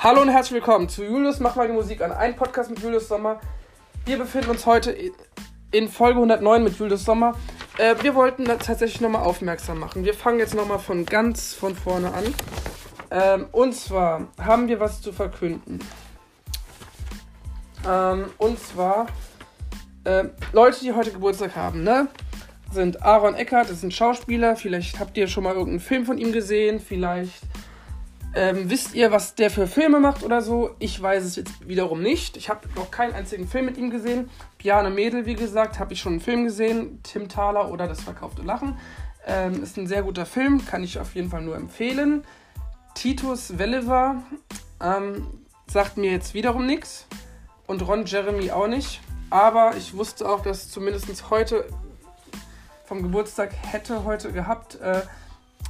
Hallo und herzlich willkommen zu Julius Mach mal die Musik an. Ein Podcast mit Julius Sommer. Wir befinden uns heute in Folge 109 mit Julius Sommer. Äh, wir wollten tatsächlich nochmal aufmerksam machen. Wir fangen jetzt nochmal von ganz von vorne an. Ähm, und zwar haben wir was zu verkünden. Ähm, und zwar äh, Leute, die heute Geburtstag haben, ne? Sind Aaron Eckert, das ist ein Schauspieler. Vielleicht habt ihr schon mal irgendeinen Film von ihm gesehen. Vielleicht ähm, wisst ihr, was der für Filme macht oder so? Ich weiß es jetzt wiederum nicht. Ich habe noch keinen einzigen Film mit ihm gesehen. Piane Mädel, wie gesagt, habe ich schon einen Film gesehen. Tim Thaler oder Das verkaufte Lachen. Ähm, ist ein sehr guter Film, kann ich auf jeden Fall nur empfehlen. Titus Welliver ähm, sagt mir jetzt wiederum nichts. Und Ron Jeremy auch nicht. Aber ich wusste auch, dass zumindest heute vom Geburtstag hätte heute gehabt. Äh,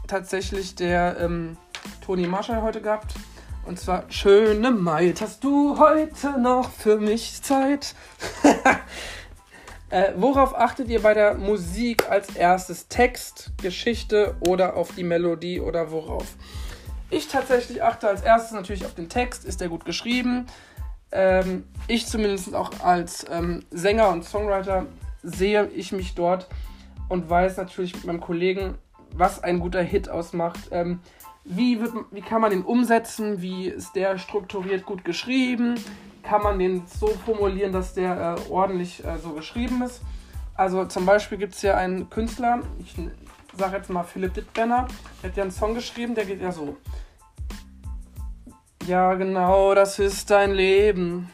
tatsächlich der ähm, Toni Marshall heute gehabt. Und zwar, schöne Maid, hast du heute noch für mich Zeit? äh, worauf achtet ihr bei der Musik als erstes? Text, Geschichte oder auf die Melodie oder worauf? Ich tatsächlich achte als erstes natürlich auf den Text. Ist der gut geschrieben? Ähm, ich zumindest auch als ähm, Sänger und Songwriter sehe ich mich dort und weiß natürlich mit meinem Kollegen, was ein guter Hit ausmacht. Ähm, wie, wird, wie kann man den umsetzen? Wie ist der strukturiert gut geschrieben? Kann man den so formulieren, dass der äh, ordentlich äh, so geschrieben ist? Also zum Beispiel gibt es ja einen Künstler, ich sage jetzt mal Philipp Dittbrenner, der hat ja einen Song geschrieben, der geht ja so. Ja, genau, das ist dein Leben.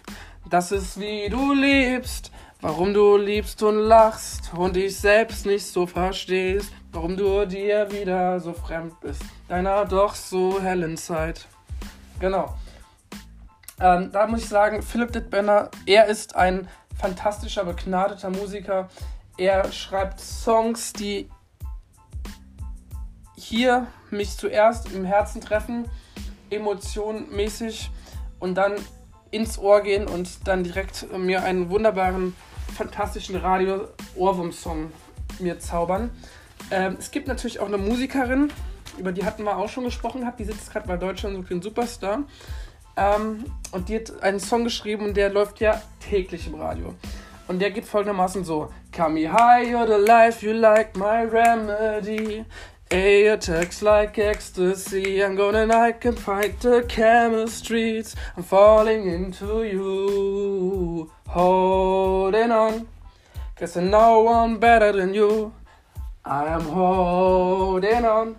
Das ist wie du lebst. Warum du liebst und lachst und dich selbst nicht so verstehst. Warum du dir wieder so fremd bist. Deiner doch so hellen Zeit. Genau. Ähm, da muss ich sagen, Philipp Dittbenner, er ist ein fantastischer, begnadeter Musiker. Er schreibt Songs, die hier mich zuerst im Herzen treffen, emotionmäßig und dann ins Ohr gehen und dann direkt mir einen wunderbaren fantastischen Radio-Ohrwurm-Song mir zaubern. Ähm, es gibt natürlich auch eine Musikerin, über die hatten wir auch schon gesprochen gehabt, die sitzt gerade bei Deutschland sucht den Superstar. Ähm, und die hat einen Song geschrieben und der läuft ja täglich im Radio. Und der geht folgendermaßen so: Come me high, you're the life, you like my remedy. A attacks like ecstasy. I'm gonna I can fight the chemistries. I'm falling into you. Holding on. Cause there's no one better than you. I am holding on.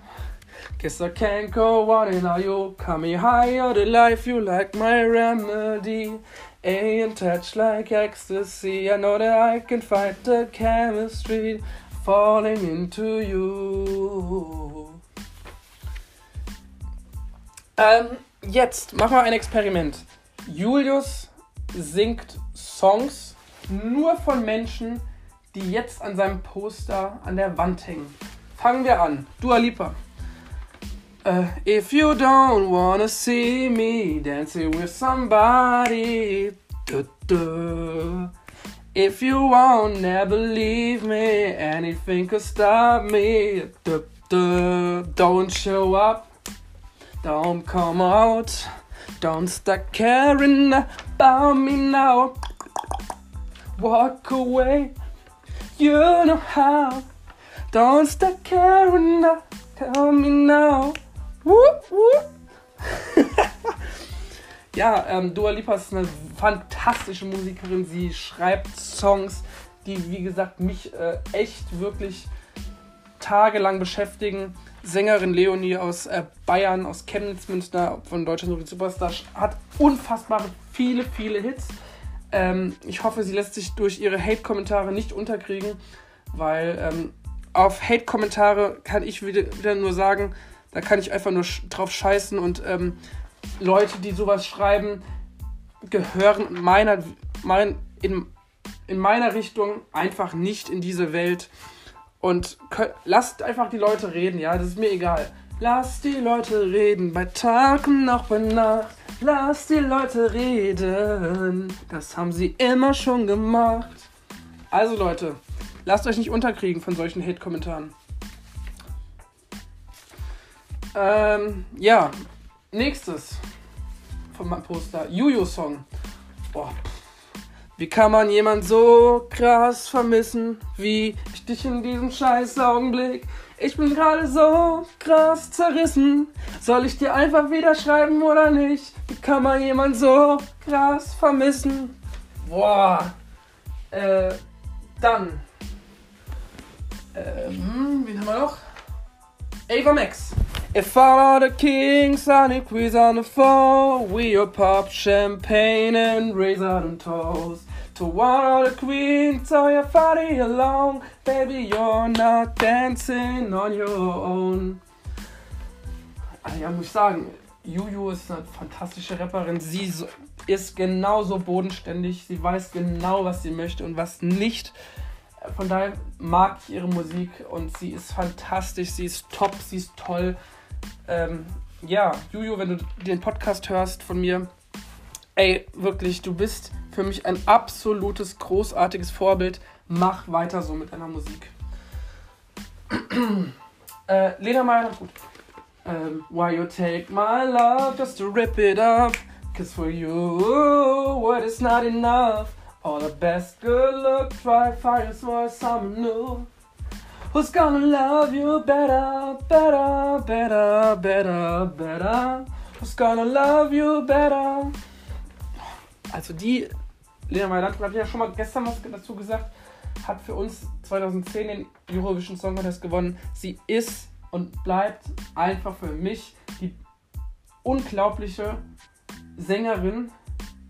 Guess I can't go on without you. Come me higher the life you like my remedy. A and touch like ecstasy. I know that I can fight the chemistry. Falling into you. Ähm, jetzt machen wir ein Experiment. Julius singt Songs nur von Menschen, die jetzt an seinem Poster an der Wand hängen. Fangen wir an. Dua Lipa. Uh, if you don't wanna see me dancing with somebody, duh, duh. If you won't never leave me, anything could stop me. Duh, duh. Don't show up, don't come out, don't start caring about me now. Walk away, you know how. Don't start caring about me now. Whoop, whoop. Ja, ähm, Dua Lipa ist eine fantastische Musikerin. Sie schreibt Songs, die, wie gesagt, mich äh, echt wirklich tagelang beschäftigen. Sängerin Leonie aus äh, Bayern, aus Chemnitz, Münster, von Deutschland so Superstar, hat unfassbar viele, viele Hits. Ähm, ich hoffe, sie lässt sich durch ihre Hate-Kommentare nicht unterkriegen, weil ähm, auf Hate-Kommentare kann ich wieder, wieder, nur sagen, da kann ich einfach nur drauf scheißen und ähm, Leute, die sowas schreiben, gehören meiner, mein, in, in meiner Richtung einfach nicht in diese Welt. Und könnt, lasst einfach die Leute reden, ja, das ist mir egal. Lasst die Leute reden, bei Tag und auch bei Nacht. Lasst die Leute reden, das haben sie immer schon gemacht. Also Leute, lasst euch nicht unterkriegen von solchen Hate-Kommentaren. Ähm, ja, Nächstes. von meinem Poster. Juju-Song. Boah. Wie kann man jemand so krass vermissen, wie ich dich in diesem scheiß Augenblick? Ich bin gerade so krass zerrissen. Soll ich dir einfach wieder schreiben oder nicht? Wie kann man jemand so krass vermissen? Boah. Äh, dann. Ähm, wen haben wir noch? Ava Max. If all the kings and the queens on the floor, we'll pop champagne and raise our toast. To one of the queens, so your body alone, baby, you're not dancing on your own. Ah ja, muss ich sagen, Juju ist eine fantastische Rapperin. Sie ist genauso bodenständig. Sie weiß genau, was sie möchte und was nicht. Von daher mag ich ihre Musik und sie ist fantastisch. Sie ist top, sie ist toll. Ähm, ja, Juju, wenn du den Podcast hörst von mir, ey, wirklich, du bist für mich ein absolutes, großartiges Vorbild. Mach weiter so mit deiner Musik. äh, Lena Meyer, gut. Um, why you take my love just to rip it up? Cause for you, what is not enough? All the best good look, try find for someone new. Who's gonna love you better, better, better, better, better? Who's gonna love you better? Also die, Lena habe ich ja schon mal gestern was dazu gesagt, hat für uns 2010 den Eurovision Song Contest gewonnen. Sie ist und bleibt einfach für mich die unglaubliche Sängerin,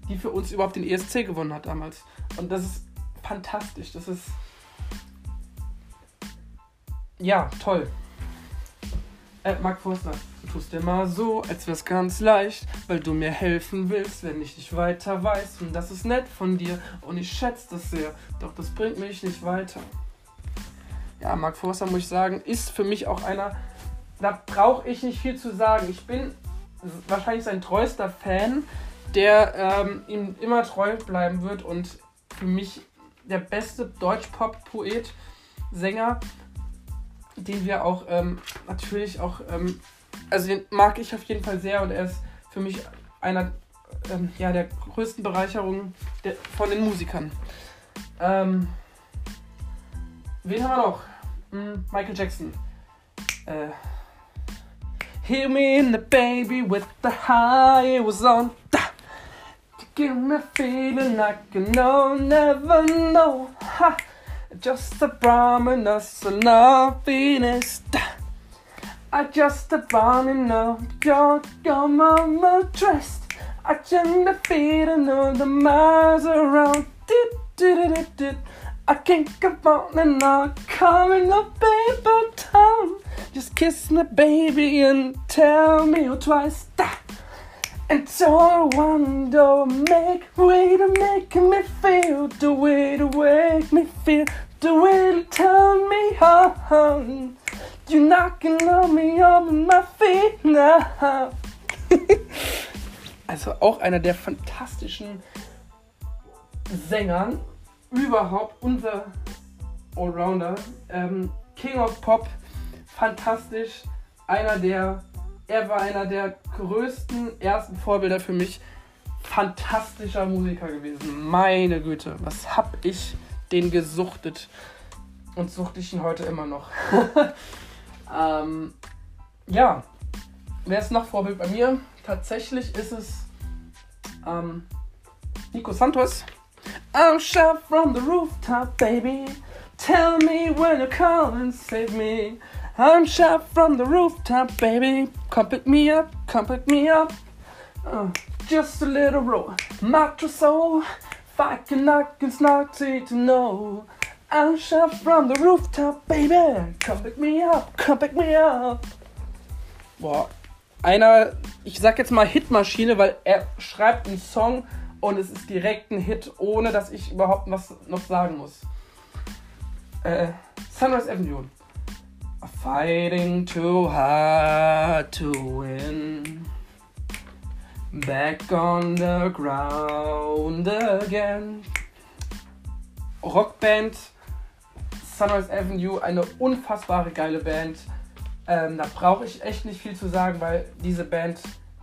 die für uns überhaupt den ESC gewonnen hat damals. Und das ist fantastisch. Das ist ja, toll. Äh, Mark Forster, du tust immer so, als wär's ganz leicht, weil du mir helfen willst, wenn ich nicht weiter weiß. Und das ist nett von dir und ich schätze das sehr, doch das bringt mich nicht weiter. Ja, Mark Forster, muss ich sagen, ist für mich auch einer, da brauche ich nicht viel zu sagen. Ich bin wahrscheinlich sein treuester Fan, der ähm, ihm immer treu bleiben wird und für mich der beste Deutsch-Pop-Poet, Sänger den wir auch ähm, natürlich auch, ähm, also den mag ich auf jeden Fall sehr und er ist für mich einer ähm, ja, der größten Bereicherungen der, von den Musikern. Ähm, wen haben wir noch? Hm, Michael Jackson. Äh, Hear me in the baby with the high it was on. Da. Give me a feeling like I know, never know. Ha. Just a promise of happiness. I just a running up your your mama dressed. I just feel another miles around. I can't go on and on, coming up paper town. Just kiss me, baby, and tell me twice. And so I wonder, make way to make me feel the way to make me feel the way to tell me how you're knocking on me on my feet now. also auch einer der fantastischen Sängern überhaupt, unser Allrounder, ähm, King of Pop, fantastisch, einer der, er war einer der größten ersten Vorbilder für mich, fantastischer Musiker gewesen, meine Güte, was hab ich den gesuchtet. Und suchte ich ihn heute immer noch. ähm, ja, wer ist noch Vorbild bei mir? Tatsächlich ist es ähm, Nico Santos. I'm shot from the rooftop, baby. Tell me when you call and save me. I'm shot from the rooftop, baby. Come pick me up, come pick me up. Uh, just a little roll, mattress soul. Fuck and knock it's not to know. I'll shout from the rooftop, baby. Come pick me up, come pick me up. Boah, einer, ich sag jetzt mal Hitmaschine, weil er schreibt einen Song und es ist direkt ein Hit, ohne dass ich überhaupt was noch sagen muss. Äh, Sunrise Avenue. Fighting too hard to win. Back on the ground again. Rockband Sunrise Avenue, eine unfassbare geile Band. Ähm, da brauche ich echt nicht viel zu sagen, weil diese Band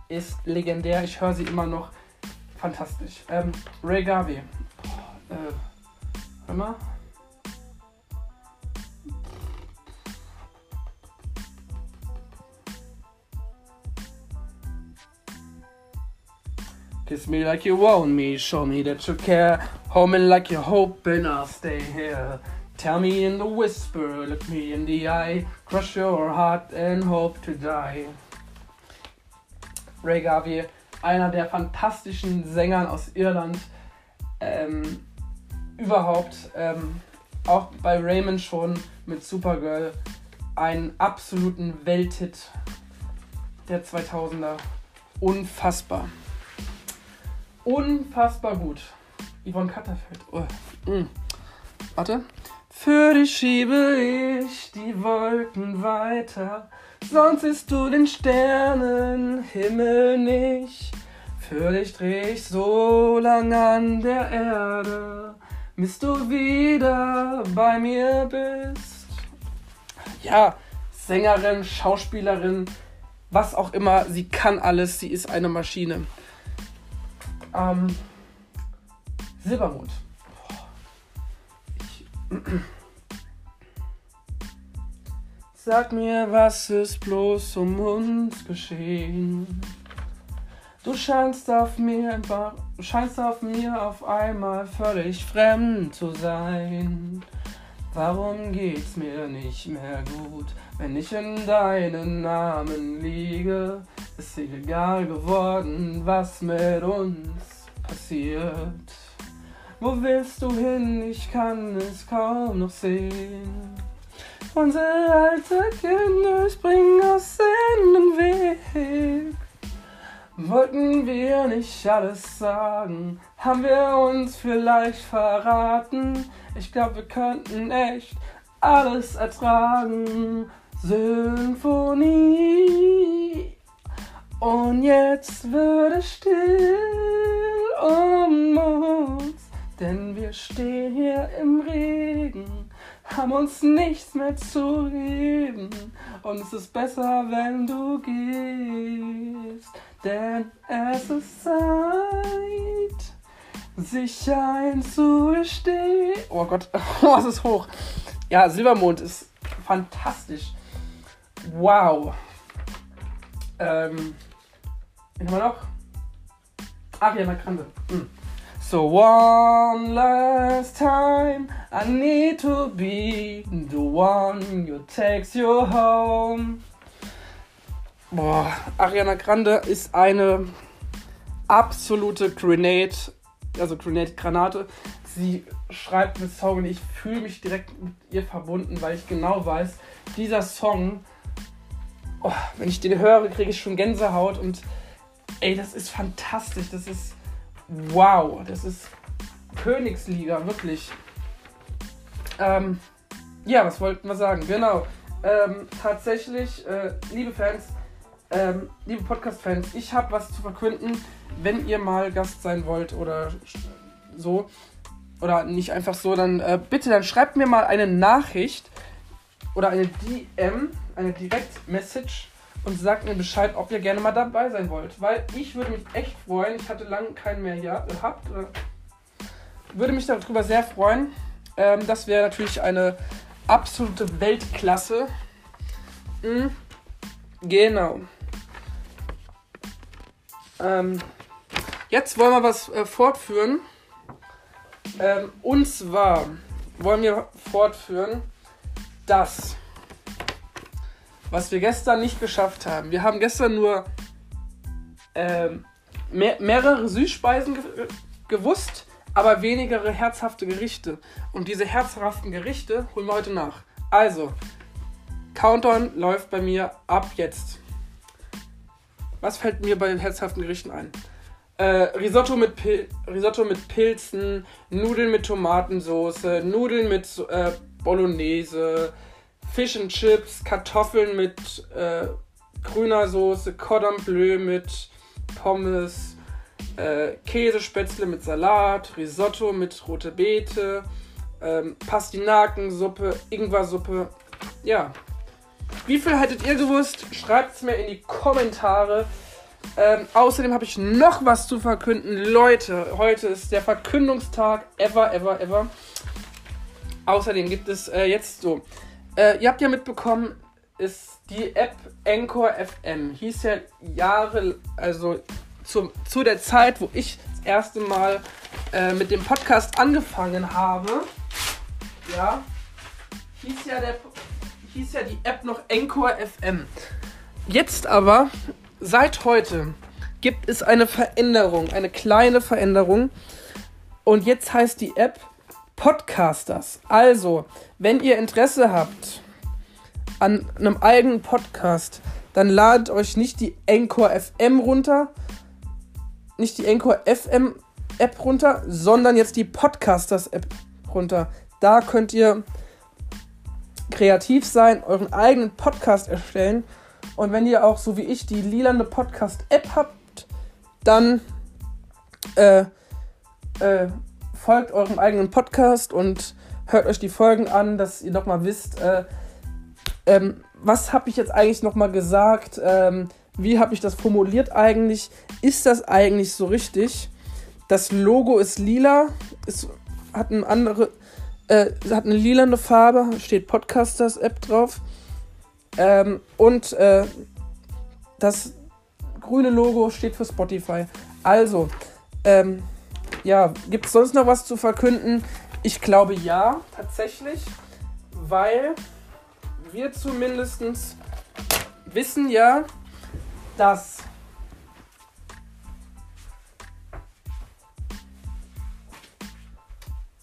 ist legendär. Ich höre sie immer noch. Fantastisch. Ähm, Ray Garvey. Boah, äh, warte. Kiss me like you want me, show me that you care. Me like you're hoping I'll stay here. Tell me in the whisper, look me in the eye, crush your heart and hope to die. Ray Garvey, einer der fantastischen Sängern aus Irland, ähm, überhaupt, ähm, auch bei Raymond schon mit Supergirl, einen absoluten Welthit der 2000er. Unfassbar. Unfassbar gut. Yvonne Katterfeld. Oh. Mm. Warte. Für dich schiebe ich die Wolken weiter, sonst siehst du den Sternenhimmel nicht. Für dich dreh ich so lang an der Erde, bis du wieder bei mir bist. Ja, Sängerin, Schauspielerin, was auch immer, sie kann alles, sie ist eine Maschine. Ähm, Silbermond. Ich, Sag mir, was ist bloß um uns geschehen? Du scheinst auf mir scheinst auf mir auf einmal völlig fremd zu sein. Warum geht's mir nicht mehr gut, wenn ich in deinen Namen liege? Ist egal geworden, was mit uns passiert. Wo willst du hin? Ich kann es kaum noch sehen. Unsere alte Kinder springen aus wir nicht alles sagen? Haben wir uns vielleicht verraten? Ich glaube, wir könnten echt alles ertragen. Symphonie. Und jetzt wird es still um uns, denn wir stehen hier im Regen haben uns nichts mehr zu reden. Und es ist besser, wenn du gehst, denn es ist Zeit, sich einzugestehen. Oh Gott, oh, ist hoch. Ja, Silbermond ist fantastisch. Wow. Ähm, wen haben wir noch? Ariana Grande. Hm. So one last time, I need to be the one who takes you home. Boah, Ariana Grande ist eine absolute Grenade, also Grenade-Granate. Sie schreibt einen Song und ich fühle mich direkt mit ihr verbunden, weil ich genau weiß, dieser Song, oh, wenn ich den höre, kriege ich schon Gänsehaut und ey, das ist fantastisch. Das ist wow, das ist Königsliga, wirklich. Ähm, ja, was wollten wir sagen? Genau. Ähm, tatsächlich, äh, liebe Fans, ähm, liebe Podcast-Fans, ich habe was zu verkünden. Wenn ihr mal Gast sein wollt oder so, oder nicht einfach so, dann äh, bitte, dann schreibt mir mal eine Nachricht oder eine DM, eine Direct-Message und sagt mir Bescheid, ob ihr gerne mal dabei sein wollt. Weil ich würde mich echt freuen. Ich hatte lange keinen mehr gehabt. Würde mich darüber sehr freuen. Ähm, das wäre natürlich eine absolute Weltklasse. Mhm. Genau. Ähm, jetzt wollen wir was äh, fortführen. Ähm, und zwar wollen wir fortführen, dass was wir gestern nicht geschafft haben. Wir haben gestern nur ähm, mehr, mehrere Süßspeisen ge gewusst, aber weniger herzhafte Gerichte. Und diese herzhaften Gerichte holen wir heute nach. Also, Countdown läuft bei mir ab jetzt. Was fällt mir bei den herzhaften Gerichten ein? Äh, Risotto, mit Risotto mit Pilzen, Nudeln mit Tomatensauce, Nudeln mit äh, Bolognese, Fish and Chips, Kartoffeln mit äh, grüner Soße, Cordon Bleu mit Pommes, äh, Käsespätzle mit Salat, Risotto mit rote Beete, ähm, Pastinakensuppe, Ingwersuppe. Ja. Wie viel hättet ihr gewusst? Schreibt es mir in die Kommentare. Ähm, außerdem habe ich noch was zu verkünden. Leute, heute ist der Verkündungstag ever, ever, ever. Außerdem gibt es äh, jetzt so. Äh, ihr habt ja mitbekommen, ist die App Anchor FM. Hieß ja Jahre, also zu, zu der Zeit, wo ich das erste Mal äh, mit dem Podcast angefangen habe. Ja. Hieß ja, der, hieß ja die App noch Anchor FM. Jetzt aber seit heute gibt es eine Veränderung, eine kleine Veränderung. Und jetzt heißt die App Podcasters. Also, wenn ihr Interesse habt an einem eigenen Podcast, dann ladet euch nicht die Anchor FM runter, nicht die Anchor FM App runter, sondern jetzt die Podcasters App runter. Da könnt ihr kreativ sein, euren eigenen Podcast erstellen und wenn ihr auch so wie ich die lilane Podcast-App habt, dann äh, äh, folgt eurem eigenen Podcast und hört euch die Folgen an, dass ihr nochmal wisst, äh, ähm, was habe ich jetzt eigentlich nochmal gesagt, ähm, wie habe ich das formuliert eigentlich, ist das eigentlich so richtig? Das Logo ist lila, es hat eine andere, äh, hat eine lilane Farbe, steht Podcasters App drauf. Ähm, und äh, das grüne Logo steht für Spotify. Also, ähm, ja, gibt es sonst noch was zu verkünden? Ich glaube ja, tatsächlich, weil wir zumindest wissen ja, dass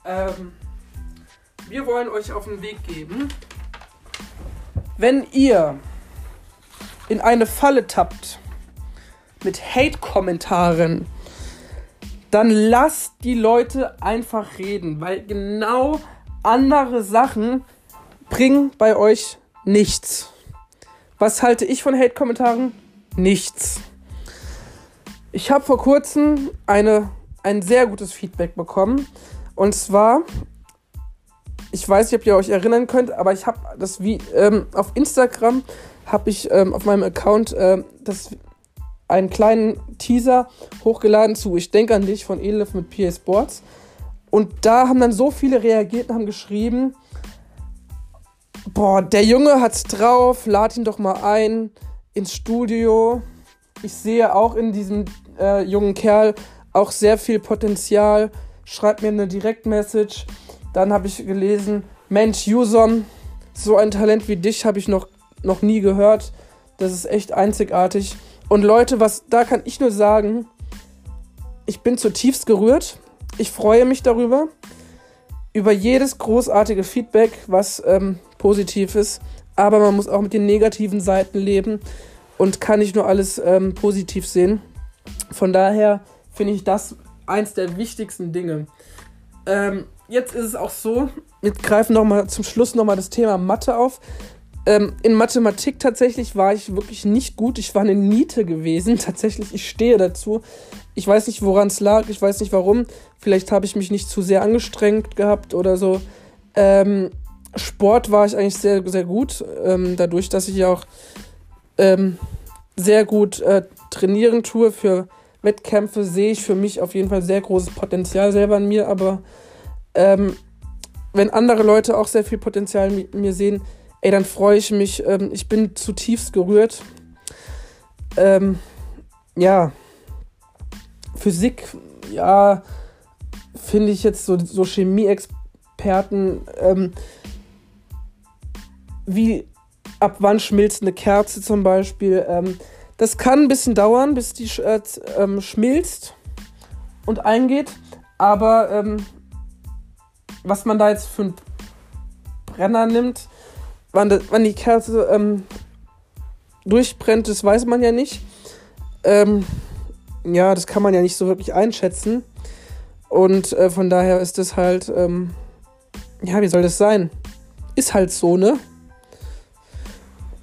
ähm, wir wollen euch auf den Weg geben, wenn ihr in eine Falle tappt mit Hate-Kommentaren, dann lasst die Leute einfach reden, weil genau andere Sachen bringen bei euch nichts. Was halte ich von Hate-Kommentaren? Nichts. Ich habe vor kurzem eine, ein sehr gutes Feedback bekommen. Und zwar ich weiß nicht, ob ihr euch erinnern könnt, aber ich habe das wie ähm, auf Instagram habe ich ähm, auf meinem Account äh, das einen kleinen Teaser hochgeladen zu Ich denke an dich von Elif mit PA Sports. Und da haben dann so viele reagiert und haben geschrieben, boah, der Junge hat's drauf, lad ihn doch mal ein ins Studio. Ich sehe auch in diesem äh, jungen Kerl auch sehr viel Potenzial. Schreibt mir eine Direktmessage. Dann habe ich gelesen, Mensch, Yuson, so ein Talent wie dich habe ich noch, noch nie gehört. Das ist echt einzigartig. Und Leute, was da kann ich nur sagen, ich bin zutiefst gerührt. Ich freue mich darüber. Über jedes großartige Feedback, was ähm, positiv ist. Aber man muss auch mit den negativen Seiten leben und kann nicht nur alles ähm, positiv sehen. Von daher finde ich das eins der wichtigsten Dinge. Ähm, jetzt ist es auch so, wir greifen noch mal zum Schluss nochmal das Thema Mathe auf. Ähm, in Mathematik tatsächlich war ich wirklich nicht gut. Ich war eine Niete gewesen. Tatsächlich, ich stehe dazu. Ich weiß nicht, woran es lag. Ich weiß nicht warum. Vielleicht habe ich mich nicht zu sehr angestrengt gehabt oder so. Ähm, Sport war ich eigentlich sehr, sehr gut. Ähm, dadurch, dass ich ja auch ähm, sehr gut äh, trainieren tue für Wettkämpfe, sehe ich für mich auf jeden Fall sehr großes Potenzial selber in mir. Aber ähm, wenn andere Leute auch sehr viel Potenzial in mir sehen, ey, dann freue ich mich. Ähm, ich bin zutiefst gerührt. Ähm, ja, Physik, ja, finde ich jetzt so, so Chemie-Experten, ähm, wie ab wann schmilzt eine Kerze zum Beispiel. Ähm, das kann ein bisschen dauern, bis die äh, ähm, schmilzt und eingeht, aber ähm, was man da jetzt für einen Brenner nimmt, wann, de, wann die Kerze ähm, durchbrennt, das weiß man ja nicht. Ähm, ja, das kann man ja nicht so wirklich einschätzen. Und äh, von daher ist das halt, ähm, ja, wie soll das sein? Ist halt so, ne?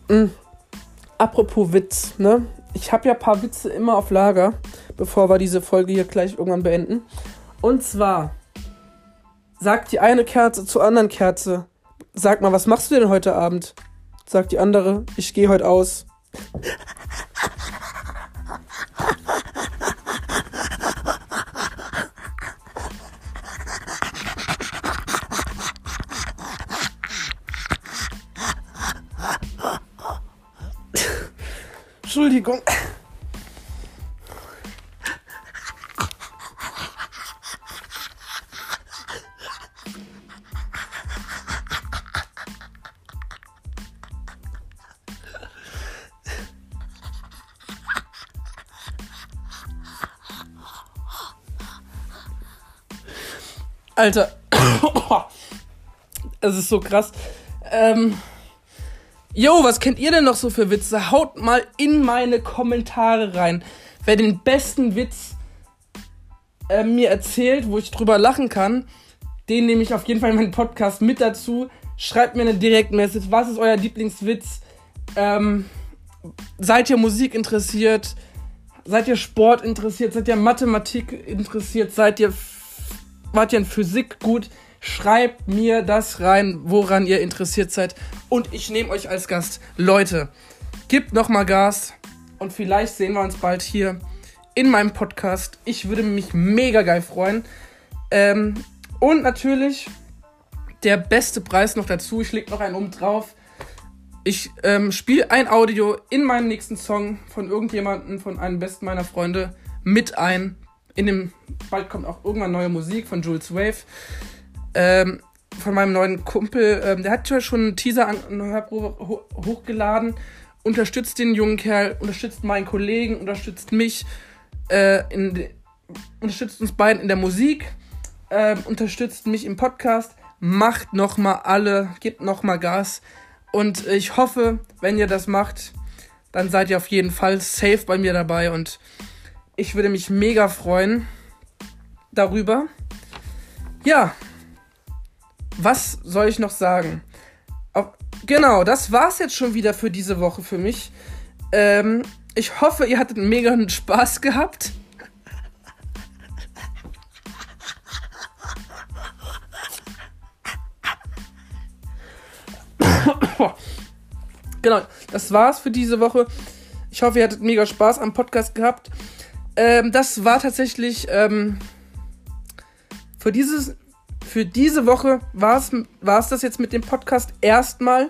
Mhm. Apropos Witz, ne? Ich habe ja ein paar Witze immer auf Lager, bevor wir diese Folge hier gleich irgendwann beenden. Und zwar sagt die eine Kerze zur anderen Kerze, sag mal, was machst du denn heute Abend? Sagt die andere, ich gehe heute aus. Alter. Es ist so krass. Ähm. Yo, was kennt ihr denn noch so für Witze? Haut mal in meine Kommentare rein. Wer den besten Witz äh, mir erzählt, wo ich drüber lachen kann, den nehme ich auf jeden Fall in meinen Podcast mit dazu. Schreibt mir eine Direktmessage. Was ist euer Lieblingswitz? Ähm, seid ihr Musik interessiert? Seid ihr Sport interessiert? Seid ihr Mathematik interessiert? Seid ihr wart ihr in Physik gut? Schreibt mir das rein, woran ihr interessiert seid. Und ich nehme euch als Gast. Leute, gebt nochmal Gas. Und vielleicht sehen wir uns bald hier in meinem Podcast. Ich würde mich mega geil freuen. Ähm, und natürlich der beste Preis noch dazu. Ich lege noch einen um drauf. Ich ähm, spiele ein Audio in meinem nächsten Song von irgendjemandem, von einem besten meiner Freunde mit ein in dem, bald kommt auch irgendwann neue Musik von Jules Wave. Ähm, von meinem neuen Kumpel, ähm, der hat schon einen Teaser an eine Hörprobe ho hochgeladen. Unterstützt den jungen Kerl, unterstützt meinen Kollegen, unterstützt mich, äh, in, unterstützt uns beiden in der Musik, äh, unterstützt mich im Podcast. Macht nochmal alle, gebt nochmal Gas. Und ich hoffe, wenn ihr das macht, dann seid ihr auf jeden Fall safe bei mir dabei und ich würde mich mega freuen darüber. Ja, was soll ich noch sagen? Genau, das war's jetzt schon wieder für diese Woche für mich. Ähm, ich hoffe, ihr hattet mega Spaß gehabt. genau, das war's für diese Woche. Ich hoffe, ihr hattet mega Spaß am Podcast gehabt. Ähm, das war tatsächlich ähm, für, dieses, für diese Woche war es das jetzt mit dem Podcast erstmal.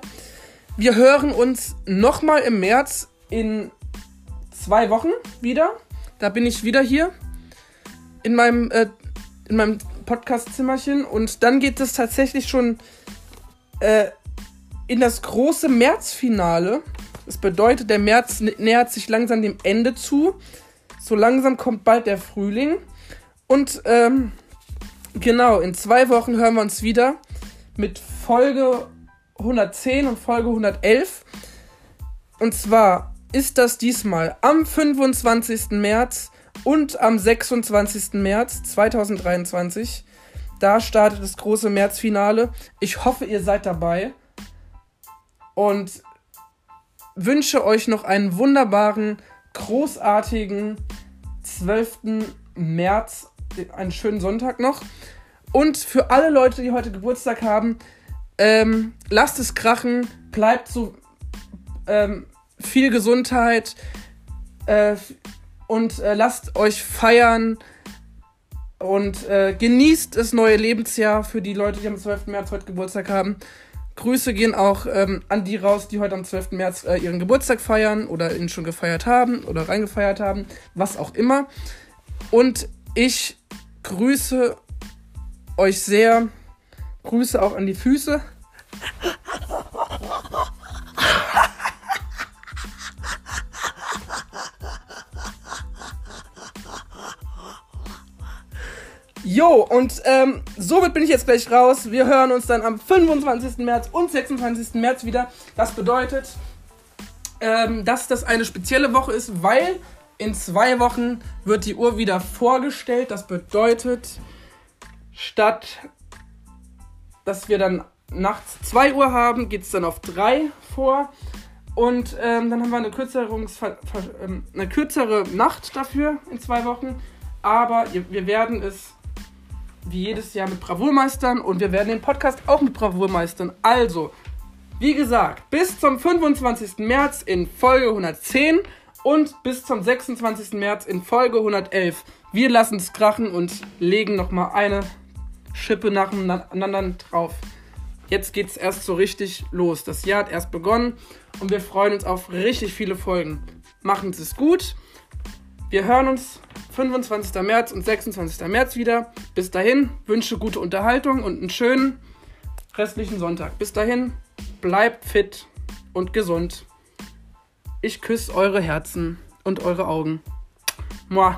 Wir hören uns nochmal im März in zwei Wochen wieder. Da bin ich wieder hier in meinem, äh, in meinem Podcast-Zimmerchen. Und dann geht es tatsächlich schon äh, in das große Märzfinale. Das bedeutet, der März nähert sich langsam dem Ende zu so langsam kommt bald der Frühling. Und ähm, genau, in zwei Wochen hören wir uns wieder mit Folge 110 und Folge 111. Und zwar ist das diesmal am 25. März und am 26. März 2023. Da startet das große Märzfinale. Ich hoffe, ihr seid dabei. Und wünsche euch noch einen wunderbaren großartigen 12. März, einen schönen Sonntag noch. Und für alle Leute, die heute Geburtstag haben, ähm, lasst es krachen, bleibt so ähm, viel Gesundheit äh, und äh, lasst euch feiern und äh, genießt das neue Lebensjahr für die Leute, die am 12. März heute Geburtstag haben. Grüße gehen auch ähm, an die raus, die heute am 12. März äh, ihren Geburtstag feiern oder ihn schon gefeiert haben oder reingefeiert haben, was auch immer. Und ich grüße euch sehr. Grüße auch an die Füße. Jo, und ähm, somit bin ich jetzt gleich raus. Wir hören uns dann am 25. März und 26. März wieder. Das bedeutet, ähm, dass das eine spezielle Woche ist, weil in zwei Wochen wird die Uhr wieder vorgestellt. Das bedeutet, statt dass wir dann nachts 2 Uhr haben, geht es dann auf 3 vor. Und ähm, dann haben wir eine, ähm, eine kürzere Nacht dafür in zwei Wochen. Aber wir werden es wie jedes Jahr mit Bravour meistern und wir werden den Podcast auch mit Bravour meistern. Also, wie gesagt, bis zum 25. März in Folge 110 und bis zum 26. März in Folge 111. Wir lassen es krachen und legen nochmal eine Schippe nacheinander drauf. Jetzt geht es erst so richtig los. Das Jahr hat erst begonnen und wir freuen uns auf richtig viele Folgen. Machen Sie es gut. Wir hören uns 25. März und 26. März wieder. Bis dahin wünsche gute Unterhaltung und einen schönen restlichen Sonntag. Bis dahin, bleibt fit und gesund. Ich küsse eure Herzen und eure Augen. Moi.